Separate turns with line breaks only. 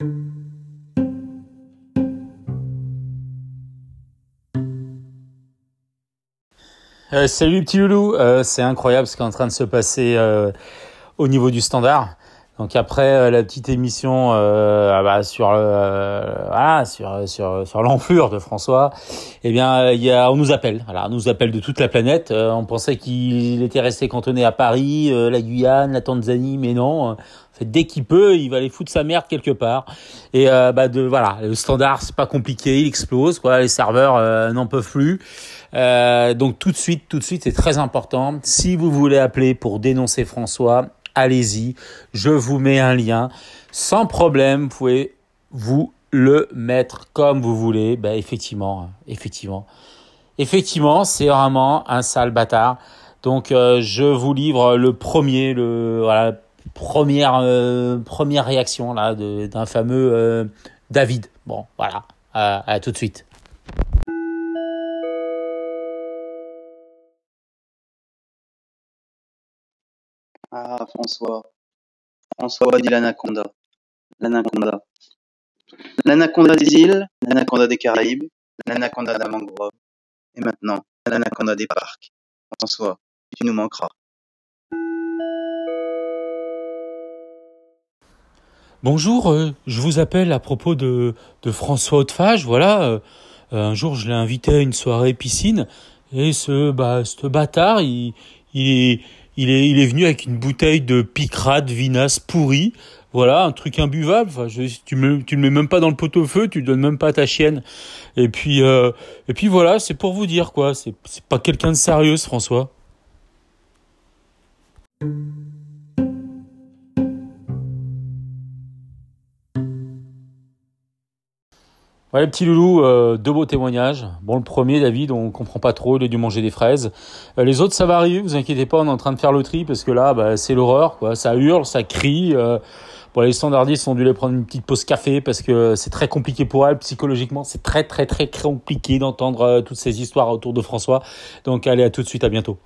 Euh, salut petit loulou, euh, c'est incroyable ce qui est en train de se passer euh, au niveau du standard. Donc après euh, la petite émission euh, ah bah, sur voilà, sur sur sur l'enflure de François, eh bien il y a on nous appelle, voilà, on nous appelle de toute la planète. on pensait qu'il était resté cantonné à Paris, la Guyane, la Tanzanie, mais non. En dès qu'il peut, il va aller foutre sa merde quelque part. Et bah de voilà, le standard c'est pas compliqué, il explose quoi, les serveurs n'en peuvent plus. Euh, donc tout de suite, tout de suite, c'est très important. Si vous voulez appeler pour dénoncer François, allez-y. Je vous mets un lien. Sans problème, vous pouvez vous le mettre comme vous voulez. Ben, effectivement, effectivement. Effectivement, c'est vraiment un sale bâtard. Donc euh, je vous livre le premier, le voilà, première euh, première réaction là d'un fameux euh, David. Bon, voilà. à tout de suite.
Ah, François. François dit l'anaconda. L'anaconda. L'anaconda des îles, l'anaconda des Caraïbes, l'anaconda de la mangrove. Et maintenant, l'anaconda des parcs. François, tu nous manqueras.
Bonjour, euh, je vous appelle à propos de, François Hautefage. Voilà, euh, un jour je l'ai invité à une soirée piscine et ce, bah, bâtard, il, il, il est, il est venu avec une bouteille de picrate vinasse pourri. Voilà, un truc imbuvable. Enfin, tu me, tu le mets même pas dans le pot-au-feu, tu le donnes même pas à ta chienne. Et puis, euh, et puis voilà, c'est pour vous dire quoi. C'est, c'est pas quelqu'un de sérieux, François. Ouais, petit loulou, euh, deux beaux témoignages. Bon, le premier, David, on comprend pas trop, il a dû manger des fraises. Euh, les autres, ça va arriver, vous inquiétez pas, on est en train de faire le tri parce que là, bah, c'est l'horreur, quoi. Ça hurle, ça crie. Euh, bon, les standardistes ont dû les prendre une petite pause café parce que c'est très compliqué pour elles psychologiquement. C'est très, très, très compliqué d'entendre toutes ces histoires autour de François. Donc, allez, à tout de suite, à bientôt.